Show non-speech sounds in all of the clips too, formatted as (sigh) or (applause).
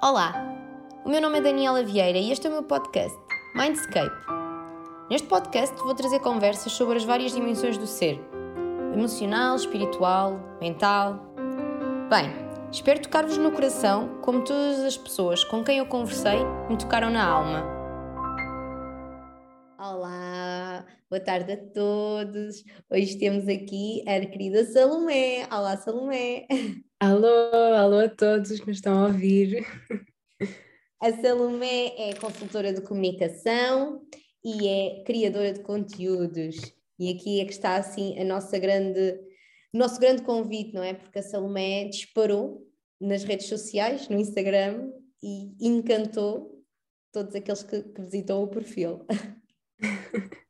Olá, o meu nome é Daniela Vieira e este é o meu podcast, Mindscape. Neste podcast vou trazer conversas sobre as várias dimensões do ser: emocional, espiritual, mental. Bem, espero tocar-vos no coração como todas as pessoas com quem eu conversei me tocaram na alma. Olá, boa tarde a todos. Hoje temos aqui a querida Salomé. Olá, Salomé. (laughs) Alô, alô a todos que nos estão a ouvir. (laughs) A Salomé é consultora de comunicação e é criadora de conteúdos. E aqui é que está assim a nossa grande, o nosso grande convite, não é? Porque a Salomé disparou nas redes sociais, no Instagram, e encantou todos aqueles que, que visitam o perfil. (laughs)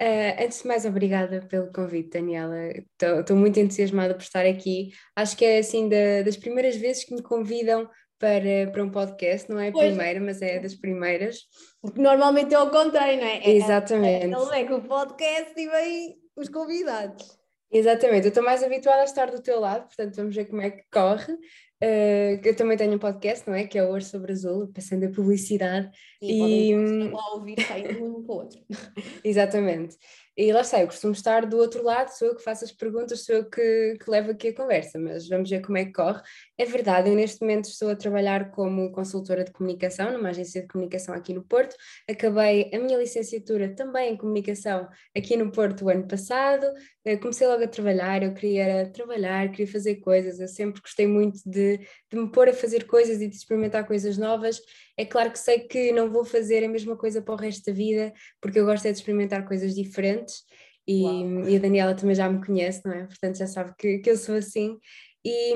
Uh, antes de mais, obrigada pelo convite, Daniela. Estou muito entusiasmada por estar aqui. Acho que é assim da, das primeiras vezes que me convidam para, para um podcast, não é a pois. primeira, mas é das primeiras. Porque normalmente é o contrário, não é? Exatamente. Não é, é, é que o podcast e vem os convidados. Exatamente, eu estou mais habituada a estar do teu lado, portanto vamos ver como é que corre. Uh, eu também tenho um podcast, não é? Que é o Ouro sobre Azul, passando a publicidade. e podem ouvir saindo um para o outro. (laughs) Exatamente. E lá está, eu costumo estar do outro lado, sou eu que faço as perguntas, sou eu que, que levo aqui a conversa, mas vamos ver como é que corre. É verdade, eu neste momento estou a trabalhar como consultora de comunicação numa agência de comunicação aqui no Porto. Acabei a minha licenciatura também em comunicação aqui no Porto o ano passado. Eu comecei logo a trabalhar, eu queria trabalhar, queria fazer coisas, eu sempre gostei muito de, de me pôr a fazer coisas e de experimentar coisas novas é claro que sei que não vou fazer a mesma coisa para o resto da vida, porque eu gosto é de experimentar coisas diferentes e, e, a Daniela também já me conhece, não é? Portanto já sabe que, que eu sou assim. E,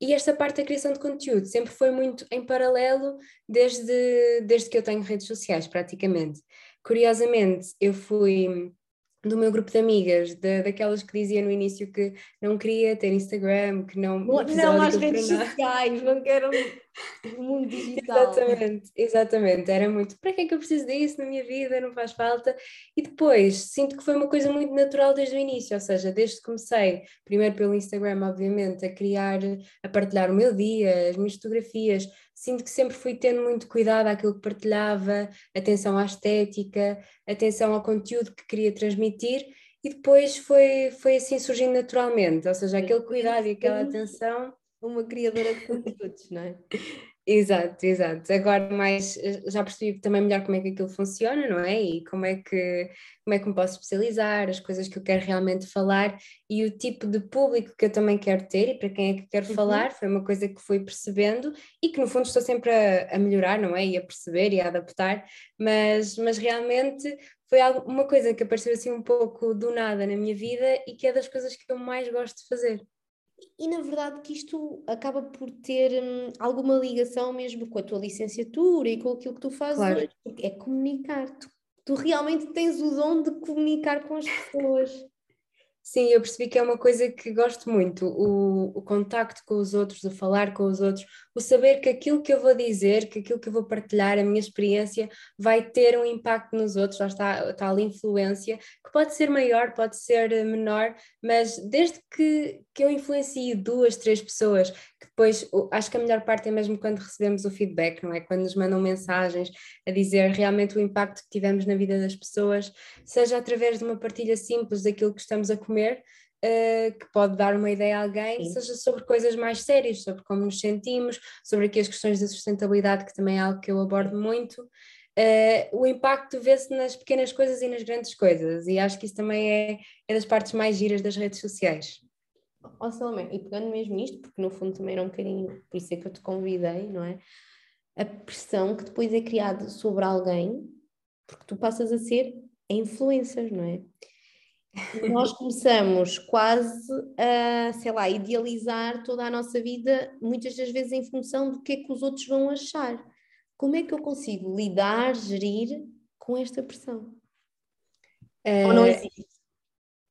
e, esta parte da criação de conteúdo sempre foi muito em paralelo desde, desde que eu tenho redes sociais, praticamente. Curiosamente, eu fui do meu grupo de amigas, de, daquelas que dizia no início que não queria ter Instagram, que não. Não, não às redes sociais, não quero (laughs) o mundo digital. Exatamente, exatamente. Era muito, para que é que eu preciso disso na minha vida? Não faz falta. E depois, sinto que foi uma coisa muito natural desde o início, ou seja, desde que comecei, primeiro pelo Instagram, obviamente, a criar, a partilhar o meu dia, as minhas fotografias, sinto que sempre fui tendo muito cuidado àquilo que partilhava, atenção à estética, atenção ao conteúdo que queria transmitir. E depois foi, foi assim surgindo naturalmente, ou seja, aquele cuidado e aquela atenção uma criadora de conteúdos, não é? Exato, exato. Agora mais já percebi também melhor como é que aquilo funciona, não é? E como é que como é que me posso especializar, as coisas que eu quero realmente falar e o tipo de público que eu também quero ter e para quem é que quero uhum. falar, foi uma coisa que fui percebendo e que no fundo estou sempre a, a, melhorar, não é? E a perceber e a adaptar, mas, mas realmente foi algo, uma coisa que apareceu assim um pouco do nada na minha vida e que é das coisas que eu mais gosto de fazer. E na verdade que isto acaba por ter hum, alguma ligação mesmo com a tua licenciatura e com aquilo que tu fazes claro. é comunicar. Tu, tu realmente tens o dom de comunicar com as pessoas. Sim, eu percebi que é uma coisa que gosto muito, o, o contacto com os outros, o falar com os outros, o saber que aquilo que eu vou dizer, que aquilo que eu vou partilhar, a minha experiência, vai ter um impacto nos outros, lá está a tal influência, que pode ser maior, pode ser menor, mas desde que, que eu influencie duas, três pessoas, que depois acho que a melhor parte é mesmo quando recebemos o feedback, não é? Quando nos mandam mensagens a dizer realmente o impacto que tivemos na vida das pessoas, seja através de uma partilha simples daquilo que estamos a comer, uh, que pode dar uma ideia a alguém, Sim. seja sobre coisas mais sérias, sobre como nos sentimos, sobre aqui as questões da sustentabilidade, que também é algo que eu abordo muito. Uh, o impacto vê-se nas pequenas coisas e nas grandes coisas, e acho que isso também é, é das partes mais giras das redes sociais. Oh, Salomé, e pegando mesmo isto, porque no fundo também era um bocadinho, por isso é que eu te convidei, não é? A pressão que depois é criada sobre alguém, porque tu passas a ser influencer, não é? nós começamos quase a, sei lá, idealizar toda a nossa vida, muitas das vezes em função do que é que os outros vão achar. Como é que eu consigo lidar, gerir com esta pressão? É, Ou não existe?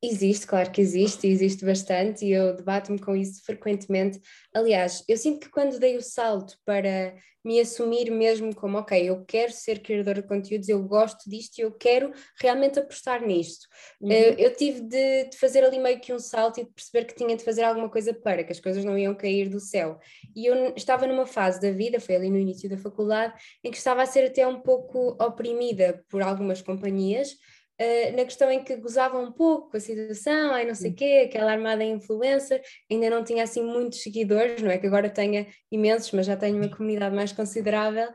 Existe, claro que existe, existe bastante, e eu debato-me com isso frequentemente. Aliás, eu sinto que quando dei o salto para me assumir mesmo como, ok, eu quero ser criadora de conteúdos, eu gosto disto e eu quero realmente apostar nisto. Uhum. Uh, eu tive de, de, fazer ali meio que um salto e de perceber que tinha de fazer alguma coisa para, que as coisas não iam cair do céu. E eu estava numa fase da vida, foi ali no início da faculdade, em que estava a ser até um pouco oprimida por algumas companhias Uh, na questão em que gozavam um pouco com a situação, ai não sei o quê, aquela armada influencer, ainda não tinha assim muitos seguidores, não é que agora tenha imensos, mas já tenho uma comunidade mais considerável,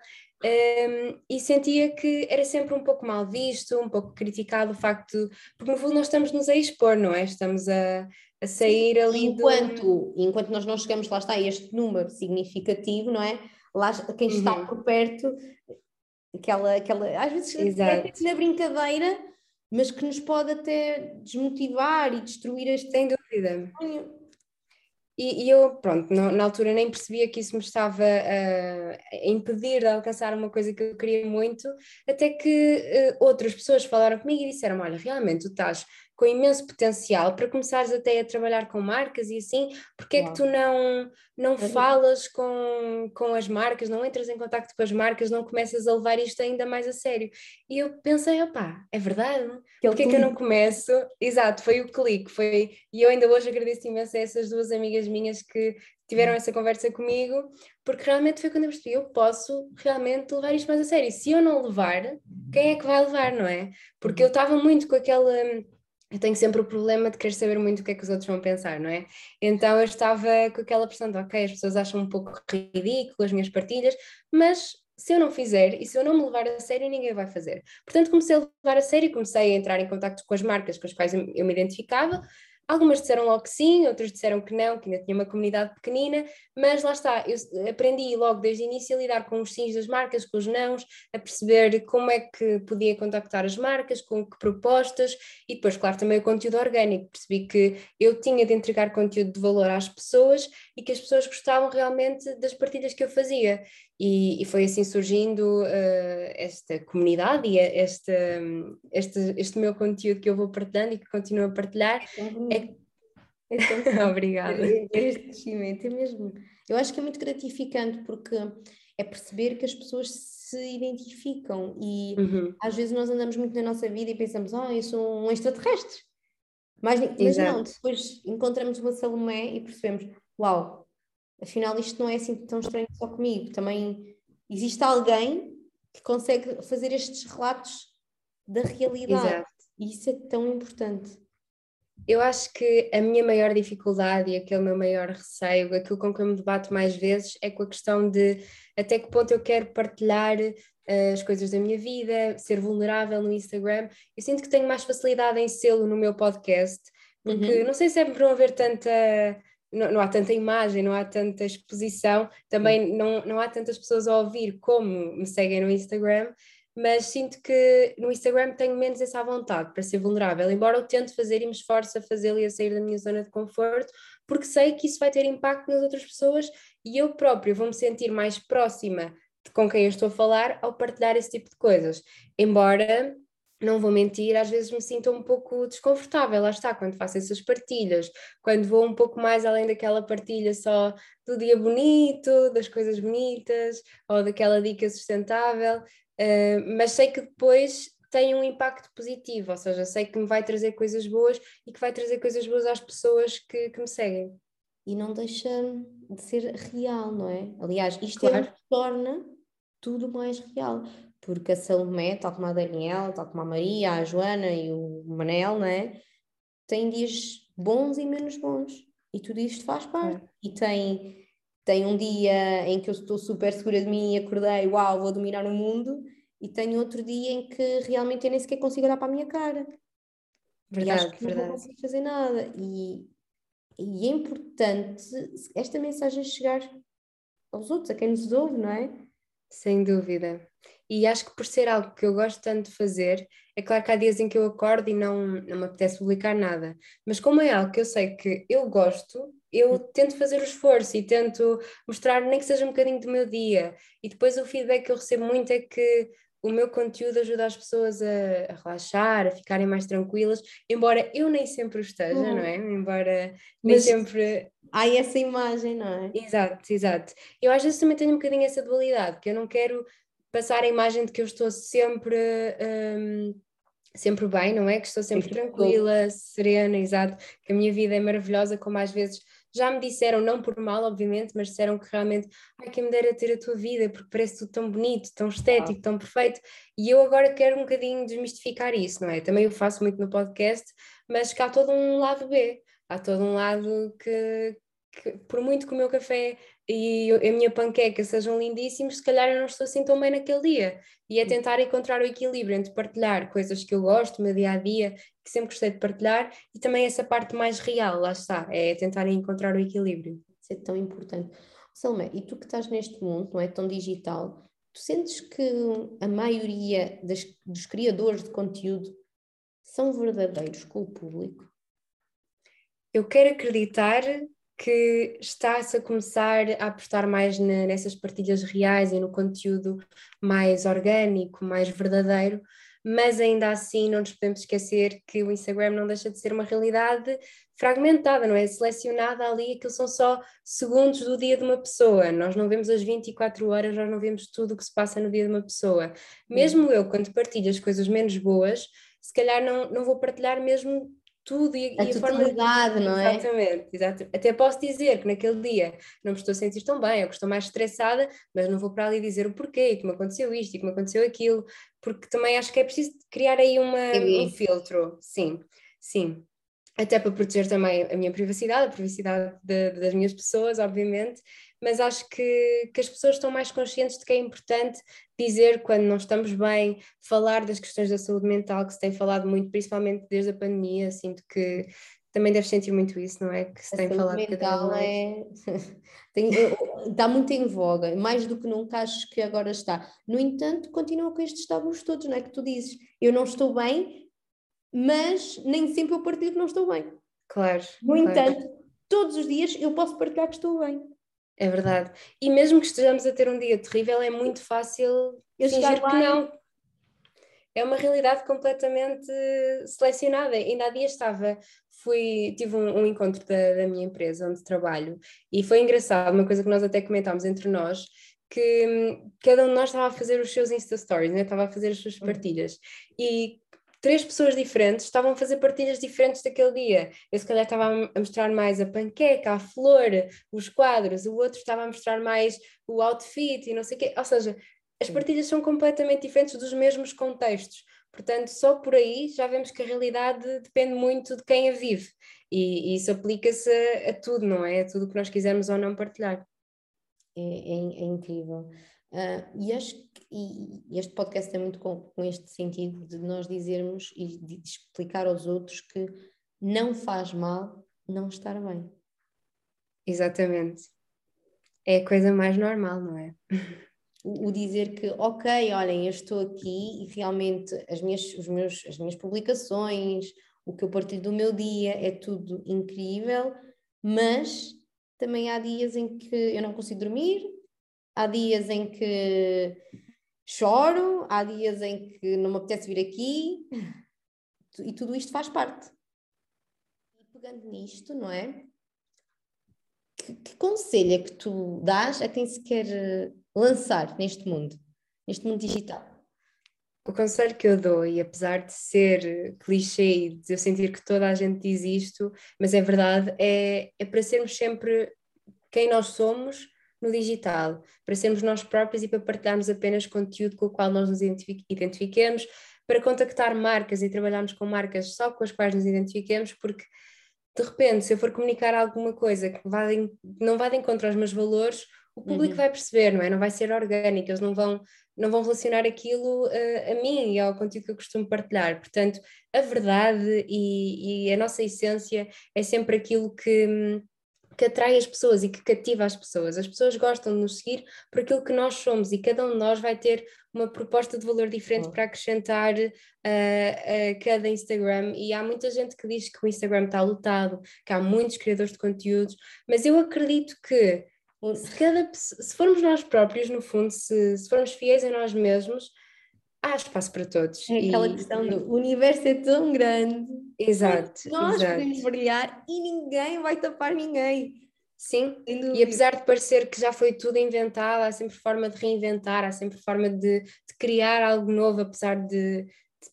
um, e sentia que era sempre um pouco mal visto, um pouco criticado o facto, porque no fundo nós estamos nos a expor, não é? Estamos a, a sair ali enquanto, do... Enquanto nós não chegamos, lá está, a este número significativo, não é? Lá, quem está uhum. por perto, aquela, aquela às vezes Exato. na brincadeira mas que nos pode até desmotivar e destruir este. Sem dúvida. E, e, eu, pronto, na, na, altura nem percebia que isso me estava uh, a impedir de alcançar uma coisa que eu queria muito, até que uh, outras pessoas falaram comigo e disseram: Olha, realmente tu estás com imenso potencial para começares até a trabalhar com marcas e assim, porque é que tu não, não falas com, com as marcas, não entras em contato com as marcas, não começas a levar isto ainda mais a sério? E eu pensei, opá, é verdade, porque é que eu não começo? Exato, foi o clique, foi, e eu ainda hoje agradeço imenso a essas duas amigas minhas que tiveram hum. essa conversa comigo, porque realmente foi quando eu percebi, eu posso realmente levar isto mais a sério. Se eu não levar, quem é que vai levar, não é? Porque eu estava muito com aquela eu tenho sempre o problema de querer saber muito o que é que os outros vão pensar, não é? Então eu estava com aquela pressão de, ok, as pessoas acham um pouco ridículo as minhas partilhas, mas se eu não fizer e se eu não me levar a sério, ninguém vai fazer. Portanto, comecei a levar a sério, comecei a entrar em contato com as marcas com as quais eu me identificava, Algumas disseram logo que sim, outras disseram que não, que ainda tinha uma comunidade pequenina, mas lá está, eu aprendi logo desde o início a lidar com os sims das marcas, com os nãos, a perceber como é que podia contactar as marcas, com que propostas, e depois, claro, também o conteúdo orgânico. Percebi que eu tinha de entregar conteúdo de valor às pessoas e que as pessoas gostavam realmente das partilhas que eu fazia. E, e, foi assim surgindo uh, esta comunidade e este, este, este meu conteúdo que eu vou partilhando e que continuo a partilhar. É, é... Então, (laughs) Obrigada. Este crescimento é mesmo. Eu acho que é muito gratificante porque é perceber que as pessoas se identificam e uhum. às vezes nós andamos muito na nossa vida e pensamos, ah, oh, eu sou um extraterrestre. Mas, mas não, depois encontramos uma Salomé e percebemos, uau, afinal isto não é assim tão estranho só comigo. Também existe alguém que consegue fazer estes relatos da realidade. Exato. E isso é tão importante. Eu acho que a minha maior dificuldade e aquele meu maior receio, aquilo com que eu me debato mais vezes, é com a questão de até que ponto eu quero partilhar uh, as coisas da minha vida, ser vulnerável no Instagram. Eu sinto que tenho mais facilidade em sê-lo no meu podcast, porque uhum. não sei se é por não haver tanta não, não, há tanta imagem, não há tanta exposição, também não, não há tantas pessoas a ouvir como me seguem no Instagram, mas sinto que no Instagram tenho menos essa vontade para ser vulnerável, embora eu tente fazer e me esforce a fazê-lo e a sair da minha zona de conforto, porque sei que isso vai ter impacto nas outras pessoas e eu próprio vou me sentir mais próxima de com quem eu estou a falar ao partilhar esse tipo de coisas. Embora não vou mentir, às vezes me sinto um pouco desconfortável, lá está, quando faço essas partilhas, quando vou um pouco mais além daquela partilha só do dia bonito, das coisas bonitas, ou daquela dica sustentável, uh, mas sei que depois tem um impacto positivo, ou seja, sei que me vai trazer coisas boas e que vai trazer coisas boas às pessoas que, que me seguem. E não deixa de ser real, não é? Aliás, isto claro. é o que torna tudo mais real porque a Salomé, tal como a Daniela, tal como a Maria, a Joana e o Manel, não é? Tem dias bons e menos bons. E tudo isto faz parte. É. E tem, tem um dia em que eu estou super segura de mim e acordei, uau, vou dominar o mundo. E tem outro dia em que realmente eu nem sequer consigo olhar para a minha cara. Verdade, e acho que verdade. não consigo fazer nada. E, e é importante esta mensagem chegar aos outros, a quem nos ouve, não é? Sem dúvida. E acho que por ser algo que eu gosto tanto de fazer, é claro que há dias em que eu acordo e não, não me apetece publicar nada, mas como é algo que eu sei que eu gosto, eu tento fazer o esforço e tento mostrar nem que seja um bocadinho do meu dia. E depois o feedback que eu recebo muito é que o meu conteúdo ajuda as pessoas a, a relaxar, a ficarem mais tranquilas, embora eu nem sempre o esteja, uhum. não é? Embora nem sempre. Há essa imagem, não é? Exato, exato. Eu às vezes também tenho um bocadinho essa dualidade, que eu não quero passar a imagem de que eu estou sempre. Um, sempre bem, não é? Que estou sempre tranquila, serena, exato, que a minha vida é maravilhosa, como às vezes já me disseram, não por mal, obviamente, mas disseram que realmente, ai, quem me dera ter a tua vida, porque parece tudo tão bonito, tão estético, tão perfeito, e eu agora quero um bocadinho desmistificar isso, não é? Também eu faço muito no podcast, mas que há todo um lado B, há todo um lado que, que por muito que o meu café e a minha panqueca sejam lindíssimos, se calhar eu não estou assim tão bem naquele dia. E é tentar encontrar o equilíbrio entre partilhar coisas que eu gosto, meu dia a dia, que sempre gostei de partilhar, e também essa parte mais real, lá está, é tentar encontrar o equilíbrio. Isso é tão importante. Salomé, e tu que estás neste mundo, não é tão digital, tu sentes que a maioria das, dos criadores de conteúdo são verdadeiros com o público? Eu quero acreditar que está-se a começar a apostar mais na, nessas partilhas reais e no conteúdo mais orgânico, mais verdadeiro, mas ainda assim não nos podemos esquecer que o Instagram não deixa de ser uma realidade fragmentada, não é? Selecionada ali, aquilo são só segundos do dia de uma pessoa, nós não vemos as 24 horas, nós não vemos tudo o que se passa no dia de uma pessoa. Mesmo eu, quando partilho as coisas menos boas, se calhar não, não vou partilhar mesmo tudo e, a, e a forma não é? Exatamente, exatamente. Até posso dizer que naquele dia não me estou a sentir tão bem, ou que estou mais estressada, mas não vou para ali dizer o porquê, que me aconteceu isto e que me aconteceu aquilo, porque também acho que é preciso criar aí uma, um filtro, sim, sim. Até para proteger também a minha privacidade, a privacidade de, das minhas pessoas, obviamente, mas acho que, que as pessoas estão mais conscientes de que é importante dizer quando não estamos bem, falar das questões da saúde mental, que se tem falado muito, principalmente desde a pandemia, sinto que também deves sentir muito isso, não é? Que se a tem falado cada vez é... (laughs) tem, está muito em voga, mais do que nunca acho que agora está. No entanto, continua com estes tabus todos, não é? Que tu dizes, eu não estou bem, mas nem sempre eu partilho que não estou bem. Claro. No claro. entanto, todos os dias eu posso partilhar que estou bem. É verdade. E mesmo que estejamos a ter um dia terrível, é muito fácil eu fingir que não. É uma realidade completamente selecionada. Ainda há dias estava, fui, tive um, um encontro da, da, minha empresa onde trabalho e foi engraçado, uma coisa que nós até comentámos entre nós, que hum, cada um de nós estava a fazer os seus Insta Stories, né? estava a fazer as suas hum. partilhas. E três pessoas diferentes estavam a fazer partilhas diferentes daquele dia. Eu se calhar estava a mostrar mais a panqueca, a flor, os quadros, o outro estava a mostrar mais o outfit e não sei o quê. Ou seja, as partilhas são completamente diferentes dos mesmos contextos. Portanto, só por aí já vemos que a realidade depende muito de quem a vive. E, e isso aplica-se a, a, tudo, não é? A tudo o que nós quisermos ou não partilhar. É, é, é incrível. Uh, e acho que e este podcast tem muito com, com, este sentido de nós dizermos e de explicar aos outros que não faz mal não estar bem. Exatamente. É a coisa mais normal, não é? O, o dizer que, ok, olhem, eu estou aqui e realmente as minhas, os meus, as minhas publicações, o que eu partilho do meu dia é tudo incrível, mas também há dias em que eu não consigo dormir, há dias em que choro, há dias em que não me apetece vir aqui e tudo isto faz parte. E pegando nisto, não é? Que, que conselho é que tu dás a quem se quer eh, lançar neste mundo, neste mundo digital? O conselho que eu dou, e apesar de ser clichê e de eu sentir que toda a gente diz isto, mas é verdade, é, é para sermos sempre quem nós somos no digital, para sermos nós próprios e para partilharmos apenas conteúdo com o qual nós nos identifiquemos, para contactar marcas e trabalharmos com marcas só com as quais nos identifiquemos, porque de repente, se eu for comunicar alguma coisa que vai, não vai de encontro aos meus valores, o público uhum. vai perceber, não é? Não vai ser orgânico, eles não vão, não vão relacionar aquilo uh, a mim e ao conteúdo que eu costumo partilhar. Portanto, a verdade e, e a nossa essência é sempre aquilo que, hum, que atrai as pessoas e que cativa as pessoas. As pessoas gostam de nos seguir por aquilo que nós somos e cada um de nós vai ter uma proposta de valor diferente oh. para acrescentar uh, a cada Instagram. E há muita gente que diz que o Instagram está lotado, que há muitos criadores de conteúdos, mas eu acredito que se, cada, se formos nós próprios, no fundo, se, se formos fiéis a nós mesmos, há espaço para todos. É aquela e... questão do o universo é tão grande. Exato. Nós exato. podemos brilhar e ninguém vai tapar ninguém. Sim, e apesar de parecer que já foi tudo inventado, há sempre forma de reinventar, há sempre forma de, de criar algo novo, apesar de,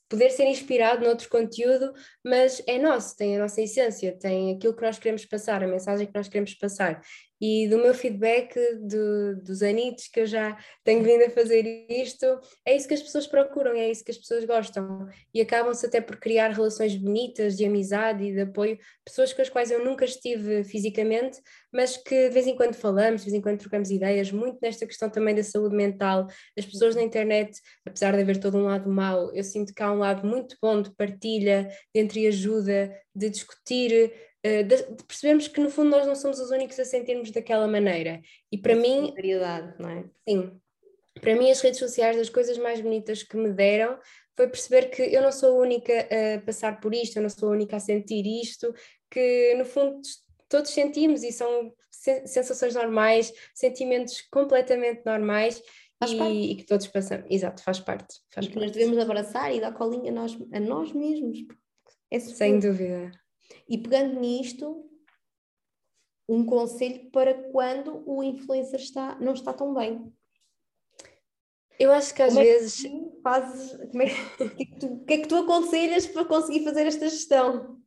poder ser inspirado noutro conteúdo, mas é nosso, tem a nossa essência, tem aquilo que nós queremos passar, a mensagem que nós queremos passar. E do meu feedback do, dos anitos que eu já tenho vindo a fazer isto, é isso que as pessoas procuram, é isso que as pessoas gostam. E acabam-se até por criar relações bonitas de amizade e de apoio, pessoas com as quais eu nunca estive fisicamente, mas que de vez em quando falamos, de vez em quando trocamos ideias, muito nesta questão também da saúde mental. As pessoas na internet, apesar de haver todo um lado mau, eu sinto que há um lado muito bom de partilha, de entreajuda, de discutir eh, de, percebemos que no fundo nós não somos os únicos a sentirmos daquela maneira. E para mim. não é? Sim. Para mim, as redes sociais, das coisas mais bonitas que me deram, foi perceber que eu não sou a única a passar por isto, eu não sou a única a sentir isto, que no fundo todos sentimos e são sensações normais, sentimentos completamente normais e, e, que todos passamos. Exato, faz parte. Faz e que parte. nós devemos abraçar e dar colinha a nós, a nós mesmos. É Sem dúvida. E pegando nisto, um conselho para quando o influencer está, não está tão bem. Eu acho que às como vezes. É que fazes, como é que, que, é que, tu, o que é que tu aconselhas para conseguir fazer esta gestão?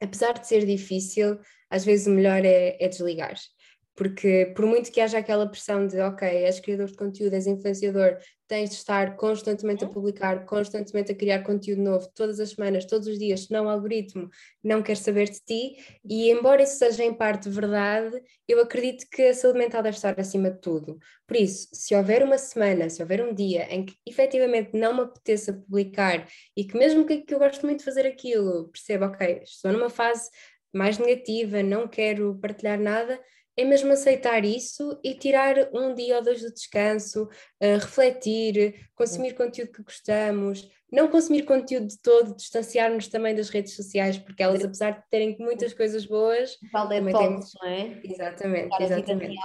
Apesar de ser difícil, às vezes o melhor é, é desligar porque por muito que haja aquela pressão de ok, és criador de conteúdo, és influenciador, tens de estar constantemente a uhum. publicar, constantemente a criar conteúdo novo, todas as semanas, todos os dias, senão o algoritmo não quer saber de ti, e embora isso seja em parte verdade, eu acredito que a saúde mental deve estar acima de tudo. Por isso, se houver uma semana, se houver um dia em que efetivamente não me apeteça publicar e que mesmo que, que eu gosto muito de fazer aquilo, perceba, ok, estou numa fase mais negativa, não quero partilhar nada, é mesmo aceitar isso e tirar um dia ou dois de descanso, uh, refletir, consumir conteúdo que gostamos, não consumir conteúdo de todo, distanciar-nos também das redes sociais, porque elas, apesar de terem muitas coisas boas. Fala também temos... não é? Exatamente, exatamente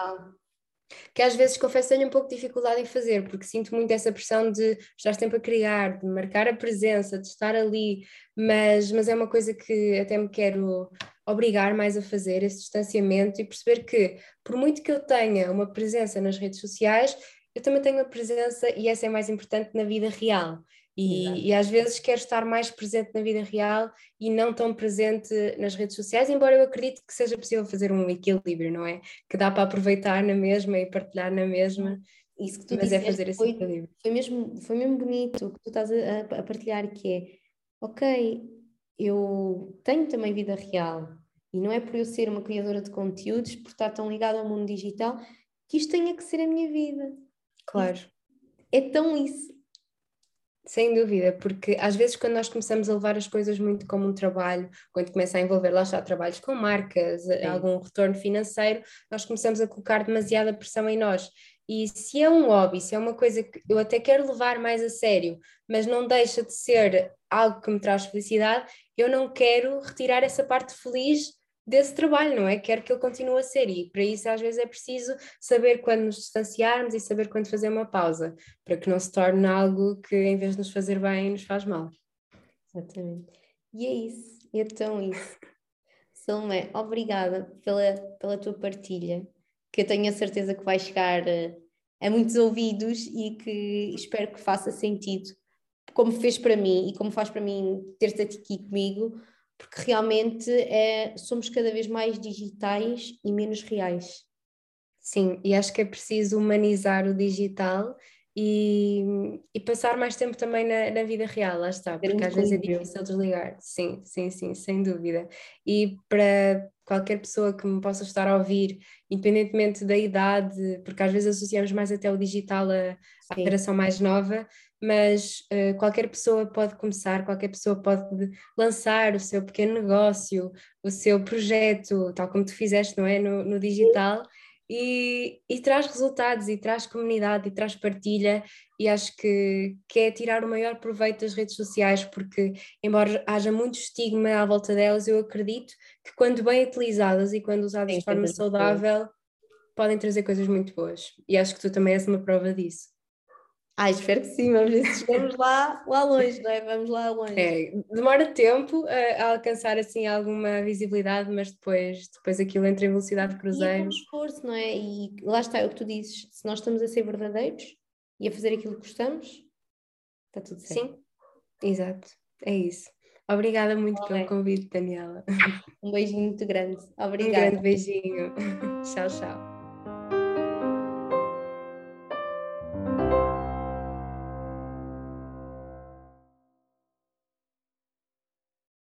que às vezes confesso tenho um pouco de dificuldade em fazer, porque sinto muito essa pressão de estar sempre a criar, de marcar a presença, de estar ali, mas, mas é uma coisa que até me quero obrigar mais a fazer, esse distanciamento e perceber que, por muito que eu tenha uma presença nas redes sociais, eu também tenho uma presença, e essa é mais importante, na vida real. E, e, às vezes quero estar mais presente na vida real e não tão presente nas redes sociais, embora eu acredite que seja possível fazer um equilíbrio, não é? Que dá para aproveitar na mesma e partilhar na mesma. Isso que tu mas é fazer esse foi, equilíbrio. Foi mesmo, foi mesmo bonito o que tu estás a, a partilhar, que é ok, eu tenho também vida real e não é por eu ser uma criadora de conteúdos, por estar tão ligada ao mundo digital, que isto tenha que ser a minha vida. Claro. É tão isso sem dúvida, porque às vezes quando nós começamos a levar as coisas muito como um trabalho, quando começa a envolver lá está trabalhos com marcas, Sim. algum retorno financeiro, nós começamos a colocar demasiada pressão em nós. E se é um hobby, se é uma coisa que eu até quero levar mais a sério, mas não deixa de ser algo que me traz felicidade, eu não quero retirar essa parte feliz desse trabalho, não é? Quero que ele continue a ser e para isso às vezes é preciso saber quando nos distanciarmos e saber quando fazer uma pausa, para que não se torne algo que em vez de nos fazer bem, nos faz mal. Exatamente. E é isso, é tão isso. (laughs) Salomé, obrigada pela, pela tua partilha, que eu tenho a certeza que vai chegar a, a muitos ouvidos e que espero que faça sentido, como fez para mim e como faz para mim ter-te aqui comigo, porque realmente é, somos cada vez mais digitais e menos reais. Sim, e acho que é preciso humanizar o digital e, e passar mais tempo também na, na vida real, lá está, porque às vezes é difícil desligar. Sim, sim, sim, sem dúvida. E para qualquer pessoa que me possa estar a ouvir, independentemente da idade, porque às vezes associamos mais até o digital à, à geração mais nova, mas uh, qualquer pessoa pode começar, qualquer pessoa pode lançar o seu pequeno negócio, o seu projeto, tal como tu fizeste, não é? No, no digital. E, e, traz resultados, e traz comunidade, e traz partilha, e acho que, que é tirar o maior proveito das redes sociais, porque, embora haja muito estigma à volta delas, eu acredito que, quando bem utilizadas e quando usadas de forma saudável, podem trazer coisas muito boas. E acho que tu também és uma prova disso. Ah, espero que sim, vamos ver se chegamos lá, lá longe, não é? Vamos lá longe. É, demora tempo a, a, alcançar assim alguma visibilidade, mas depois, depois aquilo entra em velocidade de cruzeiro. E é esforço, não é? E lá está é o que tu dizes, se nós estamos a ser verdadeiros e a fazer aquilo que gostamos, está tudo certo. Sim, exato, é isso. Obrigada muito pelo convite, Daniela. Um beijinho muito grande. Obrigada. Um grande beijinho. (laughs) tchau, tchau.